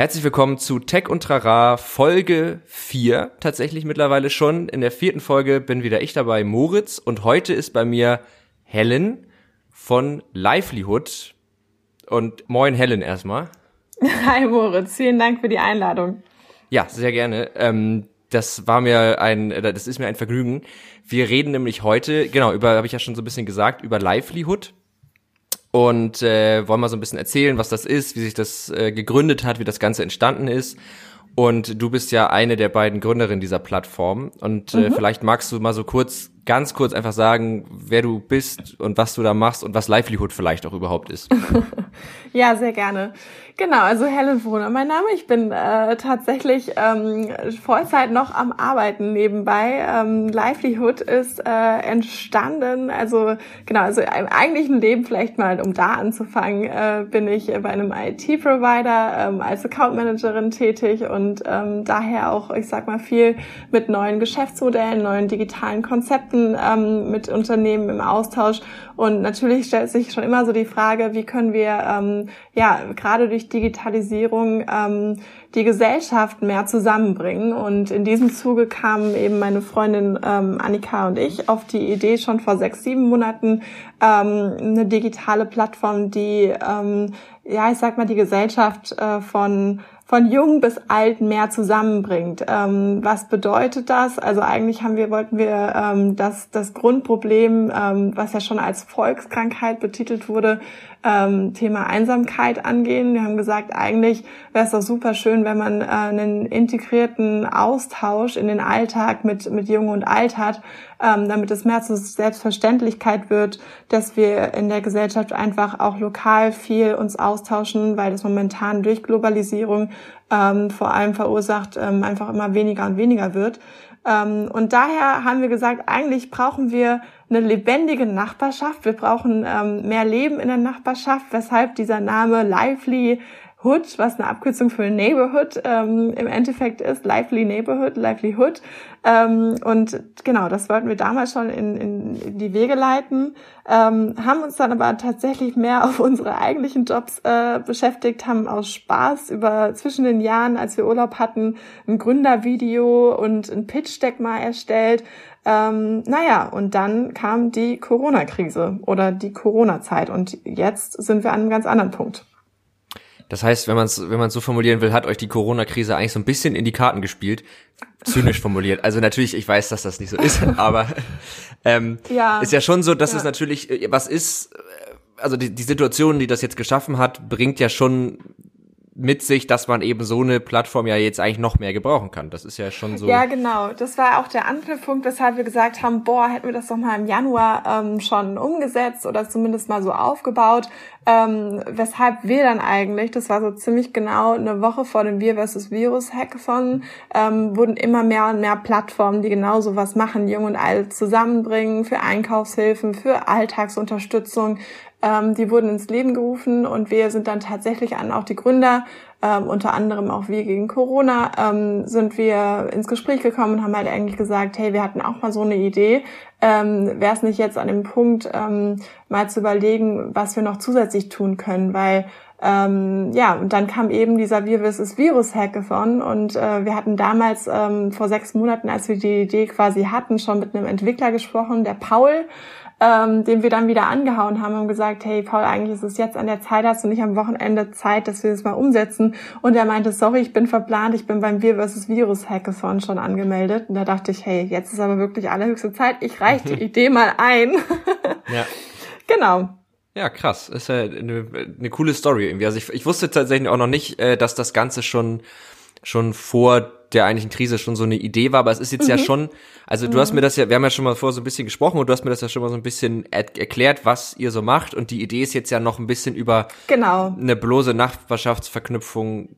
Herzlich willkommen zu Tech und Trara Folge 4, tatsächlich mittlerweile schon. In der vierten Folge bin wieder ich dabei, Moritz, und heute ist bei mir Helen von Livelihood. Und moin Helen erstmal. Hi Moritz, vielen Dank für die Einladung. Ja, sehr gerne. Ähm, das war mir ein, äh, das ist mir ein Vergnügen. Wir reden nämlich heute, genau, über, habe ich ja schon so ein bisschen gesagt, über Livelihood und äh, wollen mal so ein bisschen erzählen, was das ist, wie sich das äh, gegründet hat, wie das Ganze entstanden ist. Und du bist ja eine der beiden Gründerinnen dieser Plattform. Und äh, mhm. vielleicht magst du mal so kurz, ganz kurz einfach sagen, wer du bist und was du da machst und was Livelihood vielleicht auch überhaupt ist. ja, sehr gerne. Genau, also Helen Wohner, mein Name. Ich bin äh, tatsächlich ähm, Vollzeit noch am Arbeiten nebenbei. Ähm, Livelihood ist äh, entstanden, also genau, also im eigentlichen Leben vielleicht mal, um da anzufangen, äh, bin ich bei einem IT-Provider ähm, als Account Managerin tätig und ähm, daher auch, ich sag mal, viel mit neuen Geschäftsmodellen, neuen digitalen Konzepten ähm, mit Unternehmen im Austausch. Und natürlich stellt sich schon immer so die Frage, wie können wir ähm, ja gerade durch Digitalisierung ähm, die Gesellschaft mehr zusammenbringen. Und in diesem Zuge kamen eben meine Freundin ähm, Annika und ich auf die Idee schon vor sechs, sieben Monaten ähm, eine digitale Plattform, die ähm, ja ich sag mal die Gesellschaft äh, von von jung bis alt mehr zusammenbringt. Ähm, was bedeutet das? Also eigentlich haben wir, wollten wir ähm, das, das Grundproblem, ähm, was ja schon als Volkskrankheit betitelt wurde, ähm, Thema Einsamkeit angehen. Wir haben gesagt, eigentlich wäre es doch super schön, wenn man äh, einen integrierten Austausch in den Alltag mit, mit Jung und Alt hat, ähm, damit es mehr zur Selbstverständlichkeit wird, dass wir in der Gesellschaft einfach auch lokal viel uns austauschen, weil das momentan durch Globalisierung ähm, vor allem verursacht ähm, einfach immer weniger und weniger wird. Ähm, und daher haben wir gesagt, eigentlich brauchen wir eine lebendige Nachbarschaft. Wir brauchen ähm, mehr Leben in der Nachbarschaft, weshalb dieser Name Lively Hood, was eine Abkürzung für Neighborhood ähm, im Endeffekt ist, Lively Neighborhood, Livelihood. Ähm, und genau, das wollten wir damals schon in, in, die Wege leiten, ähm, haben uns dann aber tatsächlich mehr auf unsere eigentlichen Jobs äh, beschäftigt, haben aus Spaß über zwischen den Jahren, als wir Urlaub hatten, ein Gründervideo und ein Pitch-Deck mal erstellt. Ähm, naja, und dann kam die Corona-Krise oder die Corona-Zeit und jetzt sind wir an einem ganz anderen Punkt. Das heißt, wenn man es wenn man so formulieren will, hat euch die Corona-Krise eigentlich so ein bisschen in die Karten gespielt. Zynisch formuliert. Also natürlich, ich weiß, dass das nicht so ist, aber ähm, ja, ist ja schon so, dass ja. es natürlich äh, was ist. Äh, also die, die Situation, die das jetzt geschaffen hat, bringt ja schon mit sich, dass man eben so eine Plattform ja jetzt eigentlich noch mehr gebrauchen kann. Das ist ja schon so. Ja, genau. Das war auch der Anknüpfpunkt, weshalb wir gesagt haben, boah, hätten wir das doch mal im Januar ähm, schon umgesetzt oder zumindest mal so aufgebaut. Ähm, weshalb wir dann eigentlich, das war so ziemlich genau eine Woche vor dem Wir vs. Virus Hackathon, ähm, wurden immer mehr und mehr Plattformen, die genau so was machen, jung und alt zusammenbringen, für Einkaufshilfen, für Alltagsunterstützung, ähm, die wurden ins Leben gerufen und wir sind dann tatsächlich an auch die Gründer, ähm, unter anderem auch wir gegen Corona, ähm, sind wir ins Gespräch gekommen und haben halt eigentlich gesagt, hey, wir hatten auch mal so eine Idee. Ähm, Wäre es nicht jetzt an dem Punkt, ähm, mal zu überlegen, was wir noch zusätzlich tun können, weil ähm, ja, und dann kam eben dieser Wir vs. Virus Hackathon und äh, wir hatten damals ähm, vor sechs Monaten, als wir die Idee quasi hatten, schon mit einem Entwickler gesprochen, der Paul, ähm, den wir dann wieder angehauen haben und gesagt, hey Paul, eigentlich ist es jetzt an der Zeit, hast du nicht am Wochenende Zeit, dass wir das mal umsetzen? Und er meinte, sorry, ich bin verplant, ich bin beim Wir vs. Virus Hackathon schon angemeldet. Und da dachte ich, hey, jetzt ist aber wirklich allerhöchste Zeit, ich reiche die Idee mal ein. ja. Genau. Ja, krass. Ist ja eine, eine coole Story irgendwie. Also ich, ich wusste tatsächlich auch noch nicht, äh, dass das Ganze schon schon vor der eigentlichen Krise schon so eine Idee war, aber es ist jetzt mhm. ja schon, also du mhm. hast mir das ja, wir haben ja schon mal vor so ein bisschen gesprochen und du hast mir das ja schon mal so ein bisschen er erklärt, was ihr so macht und die Idee ist jetzt ja noch ein bisschen über genau. eine bloße Nachbarschaftsverknüpfung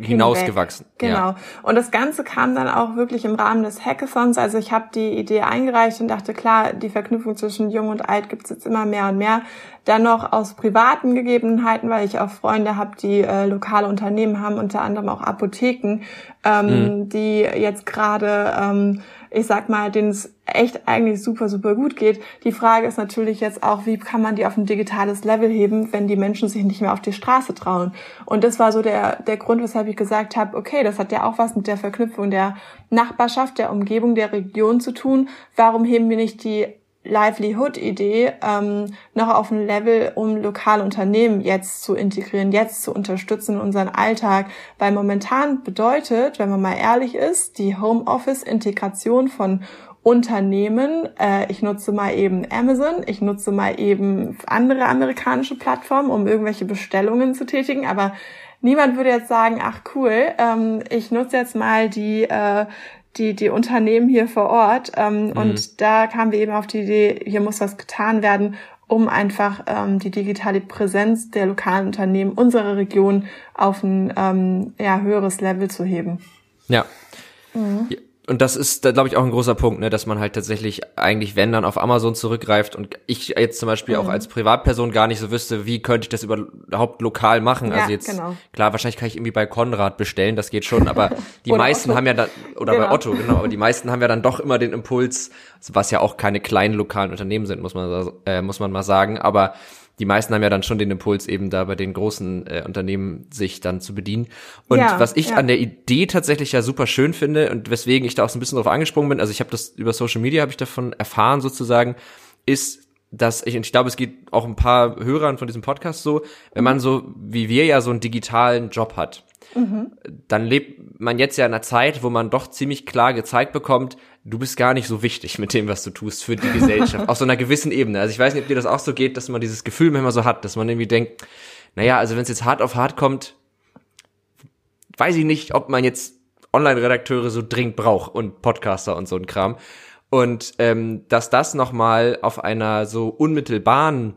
hinausgewachsen. Genau. Ja. Und das Ganze kam dann auch wirklich im Rahmen des Hackathons. Also ich habe die Idee eingereicht und dachte, klar, die Verknüpfung zwischen Jung und Alt gibt es jetzt immer mehr und mehr. Dann noch aus privaten Gegebenheiten, weil ich auch Freunde habe, die äh, lokale Unternehmen haben, unter anderem auch Apotheken, ähm, mhm. die jetzt gerade, ähm, ich sag mal, den echt eigentlich super, super gut geht. Die Frage ist natürlich jetzt auch, wie kann man die auf ein digitales Level heben, wenn die Menschen sich nicht mehr auf die Straße trauen. Und das war so der, der Grund, weshalb ich gesagt habe, okay, das hat ja auch was mit der Verknüpfung der Nachbarschaft, der Umgebung, der Region zu tun. Warum heben wir nicht die Livelihood-Idee ähm, noch auf ein Level, um lokale Unternehmen jetzt zu integrieren, jetzt zu unterstützen in unseren Alltag. Weil momentan bedeutet, wenn man mal ehrlich ist, die Homeoffice-Integration von Unternehmen, äh, ich nutze mal eben Amazon, ich nutze mal eben andere amerikanische Plattformen, um irgendwelche Bestellungen zu tätigen, aber niemand würde jetzt sagen, ach cool, ähm, ich nutze jetzt mal die äh, die, die Unternehmen hier vor Ort. Ähm, mhm. Und da kamen wir eben auf die Idee, hier muss was getan werden, um einfach ähm, die digitale Präsenz der lokalen Unternehmen unserer Region auf ein ähm, ja, höheres Level zu heben. Ja. Mhm und das ist, glaube ich, auch ein großer Punkt, ne, dass man halt tatsächlich eigentlich, wenn dann auf Amazon zurückgreift und ich jetzt zum Beispiel mhm. auch als Privatperson gar nicht so wüsste, wie könnte ich das überhaupt lokal machen. Ja, also jetzt, genau. klar, wahrscheinlich kann ich irgendwie bei Konrad bestellen, das geht schon, aber die meisten Otto. haben ja dann, oder genau. bei Otto, genau, aber die meisten haben ja dann doch immer den Impuls, was ja auch keine kleinen lokalen Unternehmen sind, muss man, äh, muss man mal sagen, aber die meisten haben ja dann schon den Impuls, eben da bei den großen äh, Unternehmen sich dann zu bedienen. Und ja, was ich ja. an der Idee tatsächlich ja super schön finde und weswegen ich da auch so ein bisschen drauf angesprungen bin, also ich habe das über Social Media habe ich davon erfahren sozusagen, ist dass ich, und ich glaube, es geht auch ein paar Hörern von diesem Podcast so, wenn man so, wie wir ja so einen digitalen Job hat, mhm. dann lebt man jetzt ja in einer Zeit, wo man doch ziemlich klar gezeigt bekommt, du bist gar nicht so wichtig mit dem, was du tust für die Gesellschaft. auf so einer gewissen Ebene. Also ich weiß nicht, ob dir das auch so geht, dass man dieses Gefühl manchmal so hat, dass man irgendwie denkt, naja, also wenn es jetzt hart auf hart kommt, weiß ich nicht, ob man jetzt Online-Redakteure so dringend braucht und Podcaster und so ein Kram. Und ähm, dass das nochmal auf einer so unmittelbaren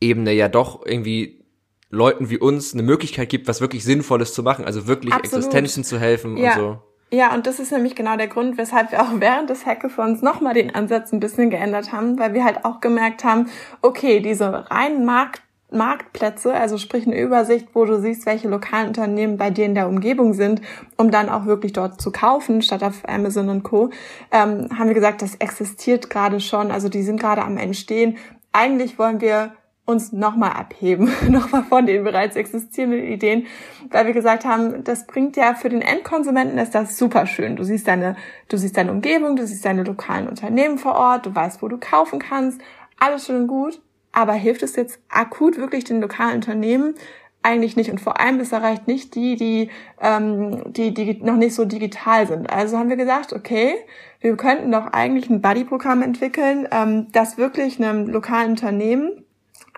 Ebene ja doch irgendwie Leuten wie uns eine Möglichkeit gibt, was wirklich Sinnvolles zu machen, also wirklich Absolut. Existenzen zu helfen ja. und so. Ja, und das ist nämlich genau der Grund, weshalb wir auch während des Hackathons nochmal den Ansatz ein bisschen geändert haben, weil wir halt auch gemerkt haben, okay, diese reinen Markt Marktplätze, also sprich eine Übersicht, wo du siehst, welche lokalen Unternehmen bei dir in der Umgebung sind, um dann auch wirklich dort zu kaufen, statt auf Amazon und Co., ähm, haben wir gesagt, das existiert gerade schon, also die sind gerade am Entstehen. Eigentlich wollen wir uns nochmal abheben, nochmal von den bereits existierenden Ideen, weil wir gesagt haben, das bringt ja für den Endkonsumenten ist das super schön. Du siehst deine, du siehst deine Umgebung, du siehst deine lokalen Unternehmen vor Ort, du weißt, wo du kaufen kannst, alles schön und gut. Aber hilft es jetzt akut wirklich den lokalen Unternehmen? Eigentlich nicht. Und vor allem, es erreicht nicht die, die, ähm, die, die noch nicht so digital sind. Also haben wir gesagt, okay, wir könnten doch eigentlich ein Buddy-Programm entwickeln, ähm, das wirklich einem lokalen Unternehmen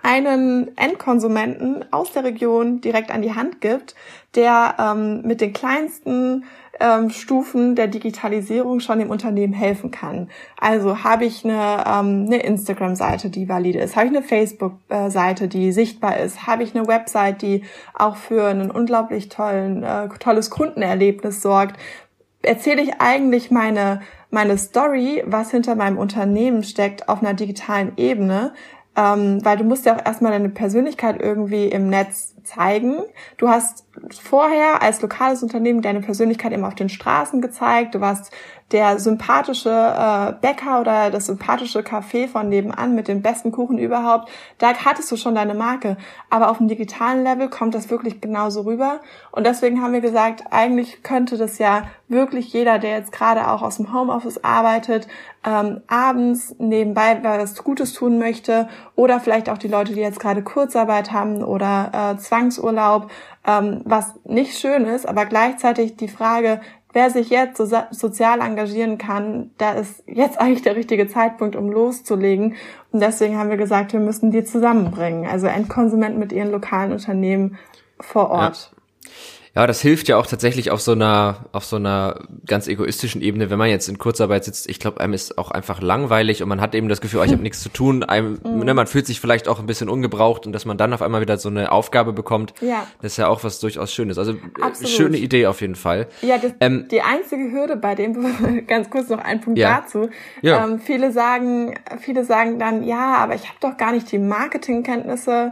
einen Endkonsumenten aus der Region direkt an die Hand gibt, der ähm, mit den kleinsten ähm, Stufen der Digitalisierung schon dem Unternehmen helfen kann. Also habe ich eine, ähm, eine Instagram-Seite, die valide ist, habe ich eine Facebook-Seite, die sichtbar ist, habe ich eine Website, die auch für einen unglaublich tollen, äh, tolles Kundenerlebnis sorgt, erzähle ich eigentlich meine meine Story, was hinter meinem Unternehmen steckt, auf einer digitalen Ebene, ähm, weil du musst ja auch erstmal deine Persönlichkeit irgendwie im Netz zeigen. Du hast vorher als lokales Unternehmen deine Persönlichkeit immer auf den Straßen gezeigt. Du warst der sympathische äh, Bäcker oder das sympathische Café von nebenan mit dem besten Kuchen überhaupt, da hattest du schon deine Marke. Aber auf dem digitalen Level kommt das wirklich genauso rüber. Und deswegen haben wir gesagt, eigentlich könnte das ja wirklich jeder, der jetzt gerade auch aus dem Homeoffice arbeitet, ähm, abends nebenbei was Gutes tun möchte oder vielleicht auch die Leute, die jetzt gerade Kurzarbeit haben oder äh, Zwangsurlaub, ähm, was nicht schön ist, aber gleichzeitig die Frage, wer sich jetzt so sozial engagieren kann, da ist jetzt eigentlich der richtige Zeitpunkt, um loszulegen. Und deswegen haben wir gesagt, wir müssen die zusammenbringen. Also Endkonsumenten mit ihren lokalen Unternehmen vor Ort. Ja. Ja, das hilft ja auch tatsächlich auf so einer, auf so einer ganz egoistischen Ebene, wenn man jetzt in Kurzarbeit sitzt. Ich glaube, einem ist auch einfach langweilig und man hat eben das Gefühl, oh, ich habe nichts zu tun. Einem, mhm. ne, man fühlt sich vielleicht auch ein bisschen ungebraucht und dass man dann auf einmal wieder so eine Aufgabe bekommt, ja. das ist ja auch was durchaus Schönes. Also Absolut. schöne Idee auf jeden Fall. Ja, das, ähm, die einzige Hürde bei dem, ganz kurz noch ein Punkt ja. dazu. Ja. Ähm, viele sagen, viele sagen dann, ja, aber ich habe doch gar nicht die Marketingkenntnisse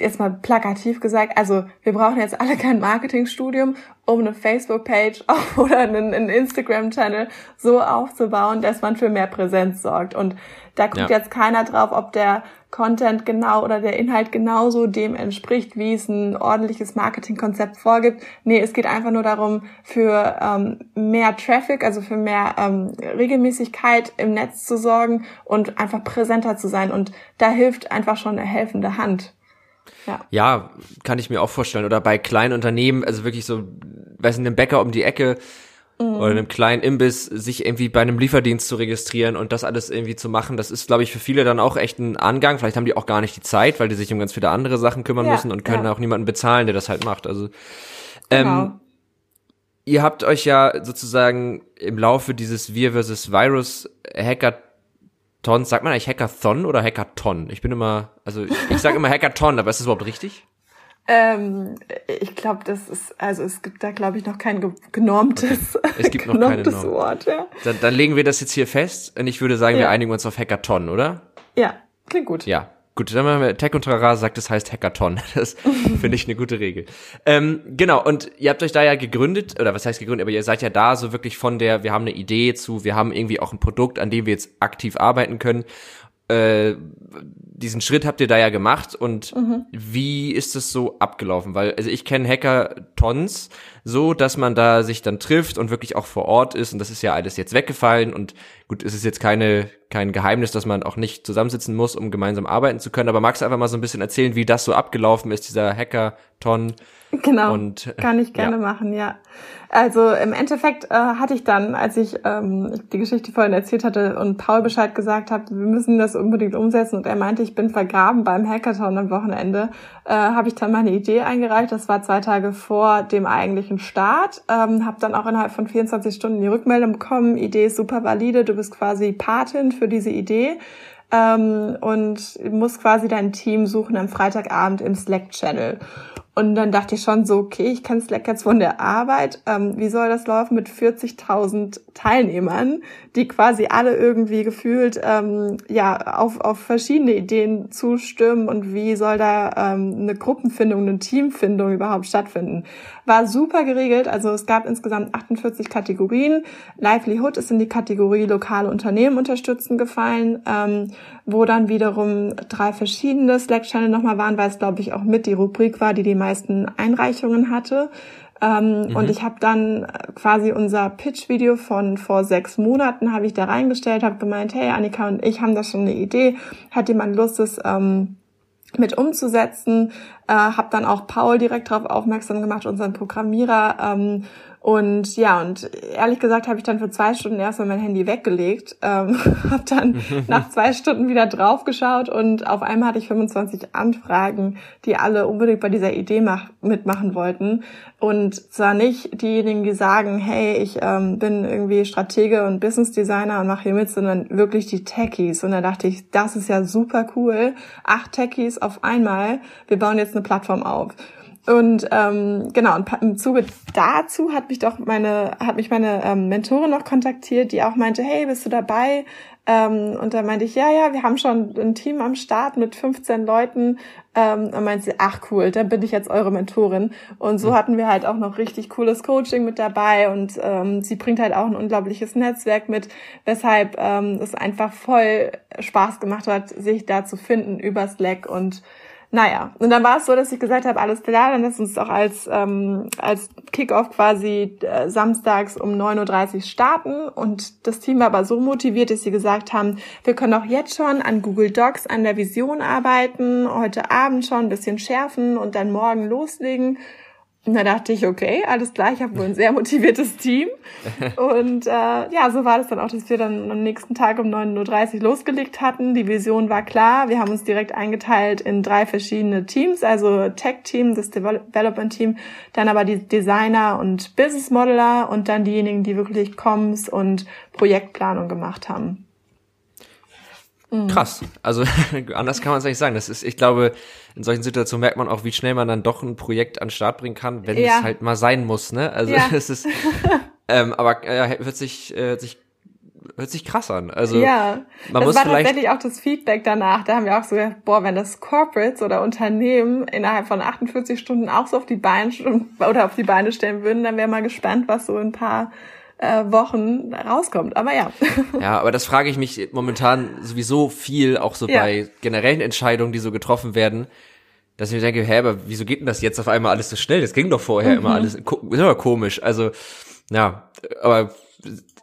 jetzt mal plakativ gesagt, also wir brauchen jetzt alle kein Marketingstudium, um eine Facebook-Page oder einen, einen Instagram-Channel so aufzubauen, dass man für mehr Präsenz sorgt. Und da guckt ja. jetzt keiner drauf, ob der Content genau oder der Inhalt genauso dem entspricht, wie es ein ordentliches Marketingkonzept vorgibt. Nee, es geht einfach nur darum, für ähm, mehr Traffic, also für mehr ähm, Regelmäßigkeit im Netz zu sorgen und einfach präsenter zu sein. Und da hilft einfach schon eine helfende Hand. Ja. ja, kann ich mir auch vorstellen. Oder bei kleinen Unternehmen, also wirklich so, weiß nicht, einem Bäcker um die Ecke mhm. oder einem kleinen Imbiss, sich irgendwie bei einem Lieferdienst zu registrieren und das alles irgendwie zu machen, das ist, glaube ich, für viele dann auch echt ein Angang. Vielleicht haben die auch gar nicht die Zeit, weil die sich um ganz viele andere Sachen kümmern ja, müssen und können ja. auch niemanden bezahlen, der das halt macht. Also genau. ähm, ihr habt euch ja sozusagen im Laufe dieses Wir versus Virus Hacker Hackathon, sagt man eigentlich Hackathon oder Hackathon? Ich bin immer, also ich, sage immer Hackathon, aber ist das überhaupt richtig? Ähm, ich glaube, das ist, also es gibt da, glaube ich, noch kein genormtes, okay. es gibt noch keine Norm. Wort. Ja. Dann, dann legen wir das jetzt hier fest und ich würde sagen, ja. wir einigen uns auf Hackathon, oder? Ja, klingt gut. Ja, Gut, dann haben wir Tech und Trara sagt, es heißt Hackathon. Das finde ich eine gute Regel. Ähm, genau, und ihr habt euch da ja gegründet, oder was heißt gegründet, aber ihr seid ja da so wirklich von der, wir haben eine Idee zu, wir haben irgendwie auch ein Produkt, an dem wir jetzt aktiv arbeiten können. Äh, diesen Schritt habt ihr da ja gemacht und mhm. wie ist es so abgelaufen? Weil, also ich kenne Hackathons so, dass man da sich dann trifft und wirklich auch vor Ort ist und das ist ja alles jetzt weggefallen und gut, es ist jetzt keine, kein Geheimnis, dass man auch nicht zusammensitzen muss, um gemeinsam arbeiten zu können, aber magst du einfach mal so ein bisschen erzählen, wie das so abgelaufen ist, dieser Hackathon? Genau, und, kann ich gerne ja. machen, ja. Also im Endeffekt äh, hatte ich dann, als ich ähm, die Geschichte vorhin erzählt hatte und Paul Bescheid gesagt habe, wir müssen das unbedingt umsetzen und er meinte, ich bin vergraben beim Hackathon am Wochenende, äh, habe ich dann meine Idee eingereicht. Das war zwei Tage vor dem eigentlichen Start. Ähm, habe dann auch innerhalb von 24 Stunden die Rückmeldung bekommen, Idee ist super valide, du bist quasi Patin für diese Idee ähm, und musst quasi dein Team suchen am Freitagabend im Slack-Channel. Und dann dachte ich schon so, okay, ich kann Slack jetzt von der Arbeit. Ähm, wie soll das laufen mit 40.000 Teilnehmern, die quasi alle irgendwie gefühlt ähm, ja auf, auf verschiedene Ideen zustimmen und wie soll da ähm, eine Gruppenfindung, eine Teamfindung überhaupt stattfinden? War super geregelt. Also es gab insgesamt 48 Kategorien. Livelihood ist in die Kategorie lokale Unternehmen unterstützen gefallen, ähm, wo dann wiederum drei verschiedene Slack-Channel nochmal waren, weil es glaube ich auch mit die Rubrik war, die die meisten Einreichungen hatte. Ähm, mhm. Und ich habe dann quasi unser Pitch-Video von vor sechs Monaten habe ich da reingestellt, habe gemeint, hey, Annika und ich haben da schon eine Idee, hat jemand Lust, es ähm, mit umzusetzen. Äh, habe dann auch Paul direkt darauf aufmerksam gemacht, unseren Programmierer. Ähm, und ja, und ehrlich gesagt habe ich dann für zwei Stunden erstmal mein Handy weggelegt, ähm, habe dann nach zwei Stunden wieder draufgeschaut und auf einmal hatte ich 25 Anfragen, die alle unbedingt bei dieser Idee mach mitmachen wollten. Und zwar nicht diejenigen, die sagen, hey, ich ähm, bin irgendwie Stratege und Business Designer und mache hier mit, sondern wirklich die Techies. Und da dachte ich, das ist ja super cool. Acht Techies auf einmal. Wir bauen jetzt eine Plattform auf. Und ähm, genau, und im Zuge dazu hat mich doch meine, hat mich meine ähm, Mentorin noch kontaktiert, die auch meinte, hey, bist du dabei? Ähm, und da meinte ich, ja, ja, wir haben schon ein Team am Start mit 15 Leuten. Ähm, und meinte sie, ach cool, dann bin ich jetzt eure Mentorin. Und so hatten wir halt auch noch richtig cooles Coaching mit dabei und ähm, sie bringt halt auch ein unglaubliches Netzwerk mit, weshalb ähm, es einfach voll Spaß gemacht hat, sich da zu finden über Slack und naja, und dann war es so, dass ich gesagt habe, alles klar, dann lass uns doch als, ähm, als Kickoff quasi äh, samstags um 9.30 Uhr starten. Und das Team war aber so motiviert, dass sie gesagt haben, wir können auch jetzt schon an Google Docs an der Vision arbeiten, heute Abend schon ein bisschen schärfen und dann morgen loslegen. Und da dachte ich, okay, alles klar, ich habe wohl ein sehr motiviertes Team. Und äh, ja, so war das dann auch, dass wir dann am nächsten Tag um 9.30 Uhr losgelegt hatten. Die Vision war klar. Wir haben uns direkt eingeteilt in drei verschiedene Teams, also Tech-Team, das Development-Team, dann aber die Designer und Business-Modeler und dann diejenigen, die wirklich Comms und Projektplanung gemacht haben. Mhm. Krass. Also anders kann man es nicht sagen. Das ist, ich glaube, in solchen Situationen merkt man auch, wie schnell man dann doch ein Projekt an den Start bringen kann, wenn ja. es halt mal sein muss. Ne? Also ja. es ist, ähm, aber äh, hört sich, äh, hört sich hört sich krass an. Also ja, man das muss war tatsächlich auch das Feedback danach. Da haben wir auch so gedacht, boah, wenn das Corporates oder Unternehmen innerhalb von 48 Stunden auch so auf die Beine oder auf die Beine stellen würden, dann wäre mal gespannt, was so in ein paar äh, Wochen rauskommt. Aber ja. Ja, aber das frage ich mich momentan sowieso viel, auch so ja. bei generellen Entscheidungen, die so getroffen werden, dass ich mir denke, hä, aber wieso geht denn das jetzt auf einmal alles so schnell? Das ging doch vorher mhm. immer alles, ist immer komisch. Also, ja, aber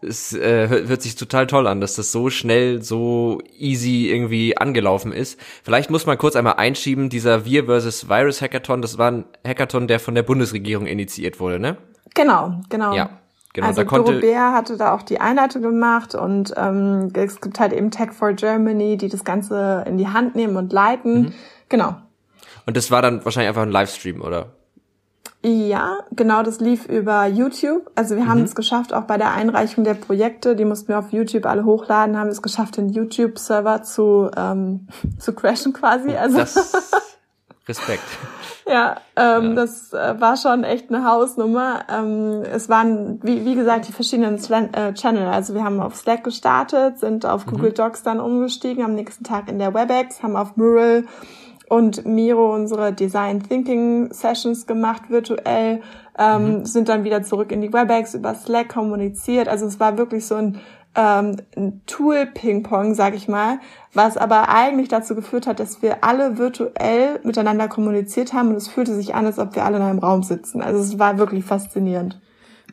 es äh, hört sich total toll an, dass das so schnell, so easy irgendwie angelaufen ist. Vielleicht muss man kurz einmal einschieben, dieser Wir versus Virus Hackathon, das war ein Hackathon, der von der Bundesregierung initiiert wurde, ne? Genau, genau. Ja. Genau, also da konnte Bär hatte da auch die Einleitung gemacht und ähm, es gibt halt eben Tech for Germany, die das Ganze in die Hand nehmen und leiten. Mhm. Genau. Und das war dann wahrscheinlich einfach ein Livestream, oder? Ja, genau, das lief über YouTube. Also wir haben mhm. es geschafft, auch bei der Einreichung der Projekte, die mussten wir auf YouTube alle hochladen, haben es geschafft, den YouTube-Server zu, ähm, zu crashen quasi. Also das, Respekt. Ja, ähm, ja. das äh, war schon echt eine Hausnummer. Ähm, es waren, wie, wie gesagt, die verschiedenen Slan äh, Channel. Also wir haben auf Slack gestartet, sind auf mhm. Google Docs dann umgestiegen, am nächsten Tag in der WebEx, haben auf Mural und Miro unsere Design Thinking Sessions gemacht virtuell, ähm, mhm. sind dann wieder zurück in die WebEx über Slack kommuniziert. Also es war wirklich so ein ähm, Tool-Ping-Pong, sag ich mal, was aber eigentlich dazu geführt hat, dass wir alle virtuell miteinander kommuniziert haben und es fühlte sich an, als ob wir alle in einem Raum sitzen. Also es war wirklich faszinierend.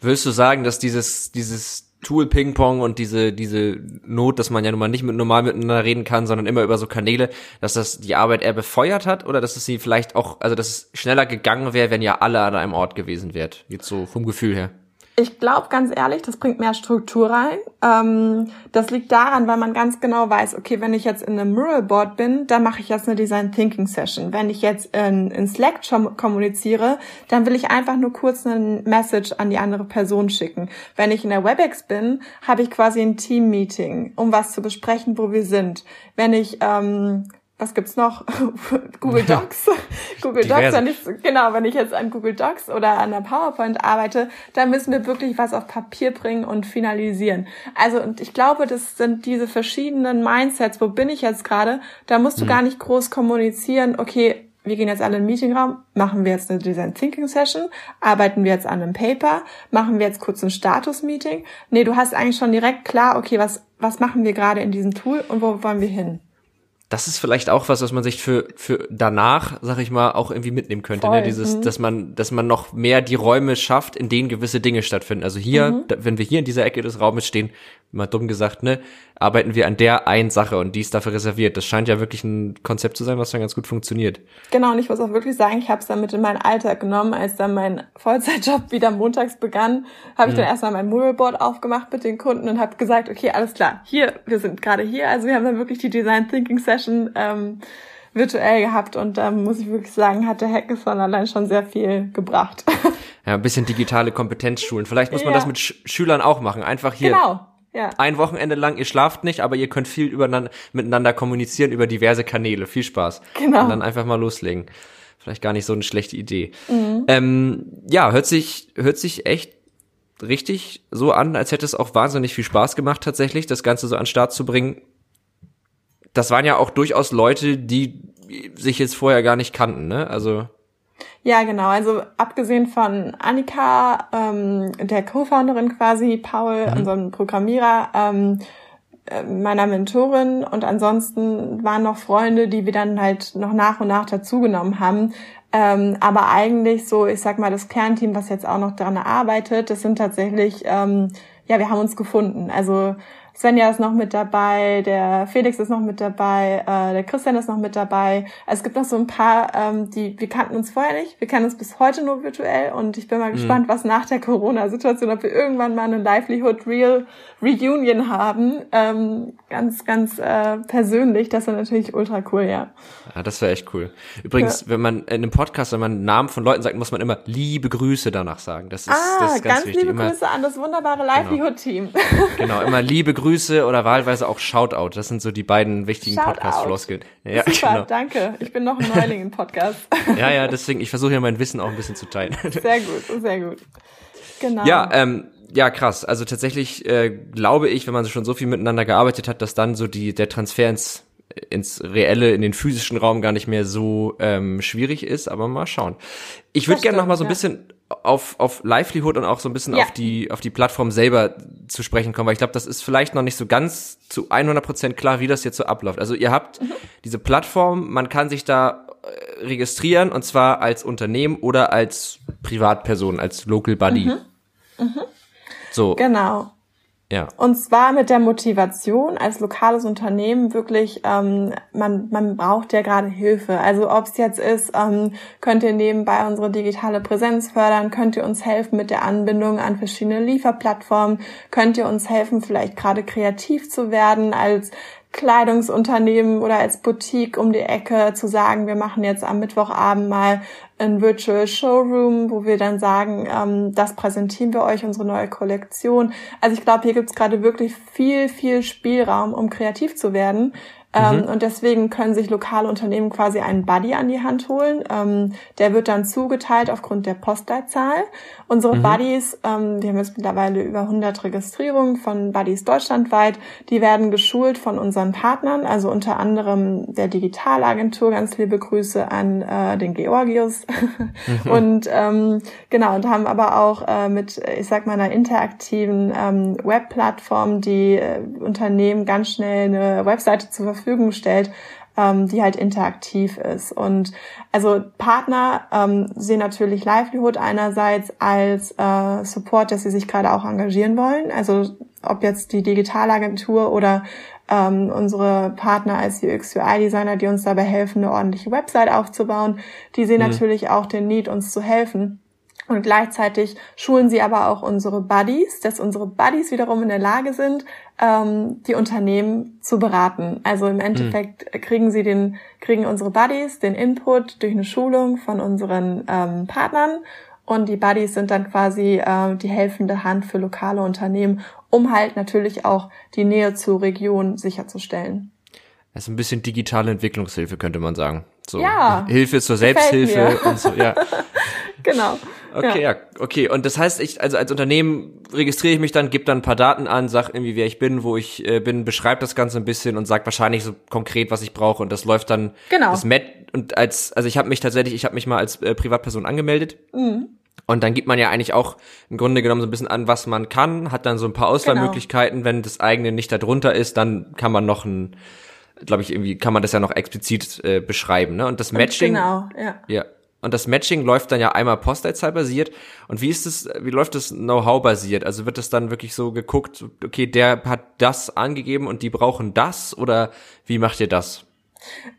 Würdest du sagen, dass dieses, dieses Tool Ping-Pong und diese, diese Not, dass man ja nun mal nicht mit normal miteinander reden kann, sondern immer über so Kanäle, dass das die Arbeit eher befeuert hat oder dass es sie vielleicht auch, also dass es schneller gegangen wäre, wenn ihr alle an einem Ort gewesen wärt? Jetzt so vom Gefühl her. Ich glaube ganz ehrlich, das bringt mehr Struktur rein. Ähm, das liegt daran, weil man ganz genau weiß, okay, wenn ich jetzt in einem Mural Board bin, dann mache ich jetzt eine Design Thinking Session. Wenn ich jetzt in, in Slack kommuniziere, dann will ich einfach nur kurz eine Message an die andere Person schicken. Wenn ich in der WebEx bin, habe ich quasi ein Team Meeting, um was zu besprechen, wo wir sind. Wenn ich ähm, was gibt's noch? Google Docs. Google Docs, wenn ich, genau, wenn ich jetzt an Google Docs oder an der PowerPoint arbeite, dann müssen wir wirklich was auf Papier bringen und finalisieren. Also, und ich glaube, das sind diese verschiedenen Mindsets. Wo bin ich jetzt gerade? Da musst du mhm. gar nicht groß kommunizieren, okay, wir gehen jetzt alle in den Meetingraum, machen wir jetzt eine Design Thinking Session, arbeiten wir jetzt an einem Paper, machen wir jetzt kurz ein Status Meeting. Nee, du hast eigentlich schon direkt klar, okay, was, was machen wir gerade in diesem Tool und wo wollen wir hin? Das ist vielleicht auch was, was man sich für, für danach, sag ich mal, auch irgendwie mitnehmen könnte. Ne? Dieses, mhm. dass man, dass man noch mehr die Räume schafft, in denen gewisse Dinge stattfinden. Also hier, mhm. da, wenn wir hier in dieser Ecke des Raumes stehen, mal dumm gesagt, ne, arbeiten wir an der einen Sache und die ist dafür reserviert. Das scheint ja wirklich ein Konzept zu sein, was dann ganz gut funktioniert. Genau, und ich muss auch wirklich sagen, ich habe es dann mit in meinen Alltag genommen, als dann mein Vollzeitjob wieder montags begann, habe ich mhm. dann erstmal mein Muralboard aufgemacht mit den Kunden und habe gesagt, okay, alles klar, hier, wir sind gerade hier, also wir haben dann wirklich die Design Thinking Session ähm, virtuell gehabt und da ähm, muss ich wirklich sagen, hat der Hackathon allein schon sehr viel gebracht. Ja, ein bisschen digitale Kompetenzschulen. Vielleicht muss man ja. das mit Sch Schülern auch machen. Einfach hier genau. Ja. Ein Wochenende lang, ihr schlaft nicht, aber ihr könnt viel übereinander, miteinander kommunizieren über diverse Kanäle. Viel Spaß. Genau. Und dann einfach mal loslegen. Vielleicht gar nicht so eine schlechte Idee. Mhm. Ähm, ja, hört sich, hört sich echt richtig so an, als hätte es auch wahnsinnig viel Spaß gemacht, tatsächlich, das Ganze so an Start zu bringen. Das waren ja auch durchaus Leute, die sich jetzt vorher gar nicht kannten, ne? Also ja, genau. Also abgesehen von Annika, ähm, der Co-Founderin quasi, Paul, mhm. unserem Programmierer, ähm, äh, meiner Mentorin und ansonsten waren noch Freunde, die wir dann halt noch nach und nach dazugenommen haben. Ähm, aber eigentlich so, ich sag mal, das Kernteam, was jetzt auch noch daran arbeitet, das sind tatsächlich, ähm, ja, wir haben uns gefunden. Also Svenja ist noch mit dabei, der Felix ist noch mit dabei, äh, der Christian ist noch mit dabei. Also es gibt noch so ein paar, ähm, die wir kannten uns vorher nicht. Wir kennen uns bis heute nur virtuell und ich bin mal mhm. gespannt, was nach der Corona-Situation, ob wir irgendwann mal eine Livelihood Real Reunion haben. Ähm, ganz, ganz äh, persönlich. Das wäre natürlich ultra cool, ja. Ja, das wäre echt cool. Übrigens, ja. wenn man in einem Podcast, wenn man Namen von Leuten sagt, muss man immer liebe Grüße danach sagen. Das ist, ah, das ist ganz, ganz wichtig. liebe immer, Grüße an das wunderbare genau. Livelihood-Team. Genau. genau, immer liebe Grüße Grüße oder wahlweise auch Shoutout. Das sind so die beiden wichtigen Podcast-Floskeln. Ja, Super, genau. danke. Ich bin noch ein Neuling im Podcast. ja, ja, deswegen, ich versuche ja mein Wissen auch ein bisschen zu teilen. Sehr gut, sehr gut. Genau. Ja, ähm, ja, krass. Also tatsächlich äh, glaube ich, wenn man schon so viel miteinander gearbeitet hat, dass dann so die der Transfer ins ins reelle, in den physischen Raum gar nicht mehr so ähm, schwierig ist, aber mal schauen. Ich würde gerne noch mal so ein ja. bisschen auf, auf Livelihood und auch so ein bisschen ja. auf die auf die Plattform selber zu sprechen kommen, weil ich glaube, das ist vielleicht noch nicht so ganz zu 100 Prozent klar, wie das jetzt so abläuft. Also ihr habt mhm. diese Plattform, man kann sich da äh, registrieren und zwar als Unternehmen oder als Privatperson, als Local Buddy. Mhm. Mhm. So. Genau. Ja. Und zwar mit der Motivation als lokales Unternehmen wirklich, ähm, man, man braucht ja gerade Hilfe. Also ob es jetzt ist, ähm, könnt ihr nebenbei unsere digitale Präsenz fördern, könnt ihr uns helfen mit der Anbindung an verschiedene Lieferplattformen, könnt ihr uns helfen, vielleicht gerade kreativ zu werden als Kleidungsunternehmen oder als Boutique um die Ecke zu sagen, wir machen jetzt am Mittwochabend mal ein Virtual Showroom, wo wir dann sagen, ähm, das präsentieren wir euch, unsere neue Kollektion. Also ich glaube, hier gibt es gerade wirklich viel, viel Spielraum, um kreativ zu werden. Ähm, mhm. Und deswegen können sich lokale Unternehmen quasi einen Buddy an die Hand holen. Ähm, der wird dann zugeteilt aufgrund der Postleitzahl. Unsere mhm. Buddies, ähm, wir haben jetzt mittlerweile über 100 Registrierungen von Buddies deutschlandweit, die werden geschult von unseren Partnern, also unter anderem der Digitalagentur. Ganz liebe Grüße an äh, den Georgius. Mhm. Und ähm, genau, und haben aber auch äh, mit, ich sag mal, einer interaktiven ähm, Webplattform, die äh, Unternehmen ganz schnell eine Webseite zur Verfügung stellt, ähm, die halt interaktiv ist. Und also Partner ähm, sehen natürlich Livelihood einerseits als äh, Support, dass sie sich gerade auch engagieren wollen. Also ob jetzt die Digitalagentur oder ähm, unsere Partner als UX-UI-Designer, die uns dabei helfen, eine ordentliche Website aufzubauen, die sehen mhm. natürlich auch den Need, uns zu helfen. Und gleichzeitig schulen sie aber auch unsere Buddies, dass unsere Buddies wiederum in der Lage sind, ähm, die Unternehmen zu beraten. Also im Endeffekt mhm. kriegen sie den, kriegen unsere Buddies den Input durch eine Schulung von unseren ähm, Partnern und die Buddies sind dann quasi äh, die helfende Hand für lokale Unternehmen, um halt natürlich auch die Nähe zur Region sicherzustellen. Das ist ein bisschen digitale Entwicklungshilfe, könnte man sagen. So ja, Hilfe zur Selbsthilfe und so, ja. genau. Okay, ja. ja. okay. Und das heißt, ich, also als Unternehmen registriere ich mich dann, gebe dann ein paar Daten an, sag irgendwie, wer ich bin, wo ich äh, bin, beschreibe das Ganze ein bisschen und sag wahrscheinlich so konkret, was ich brauche. Und das läuft dann genau. das Met und als, also ich habe mich tatsächlich, ich habe mich mal als äh, Privatperson angemeldet. Mhm. Und dann gibt man ja eigentlich auch im Grunde genommen so ein bisschen an, was man kann, hat dann so ein paar Auswahlmöglichkeiten. Genau. Wenn das eigene nicht darunter ist, dann kann man noch ein, glaube ich, irgendwie kann man das ja noch explizit äh, beschreiben. Ne? Und das Matching. Genau, ja. Ja, und das Matching läuft dann ja einmal Postleitzahl basiert. Und wie ist es, wie läuft das Know-how basiert? Also wird das dann wirklich so geguckt, okay, der hat das angegeben und die brauchen das oder wie macht ihr das?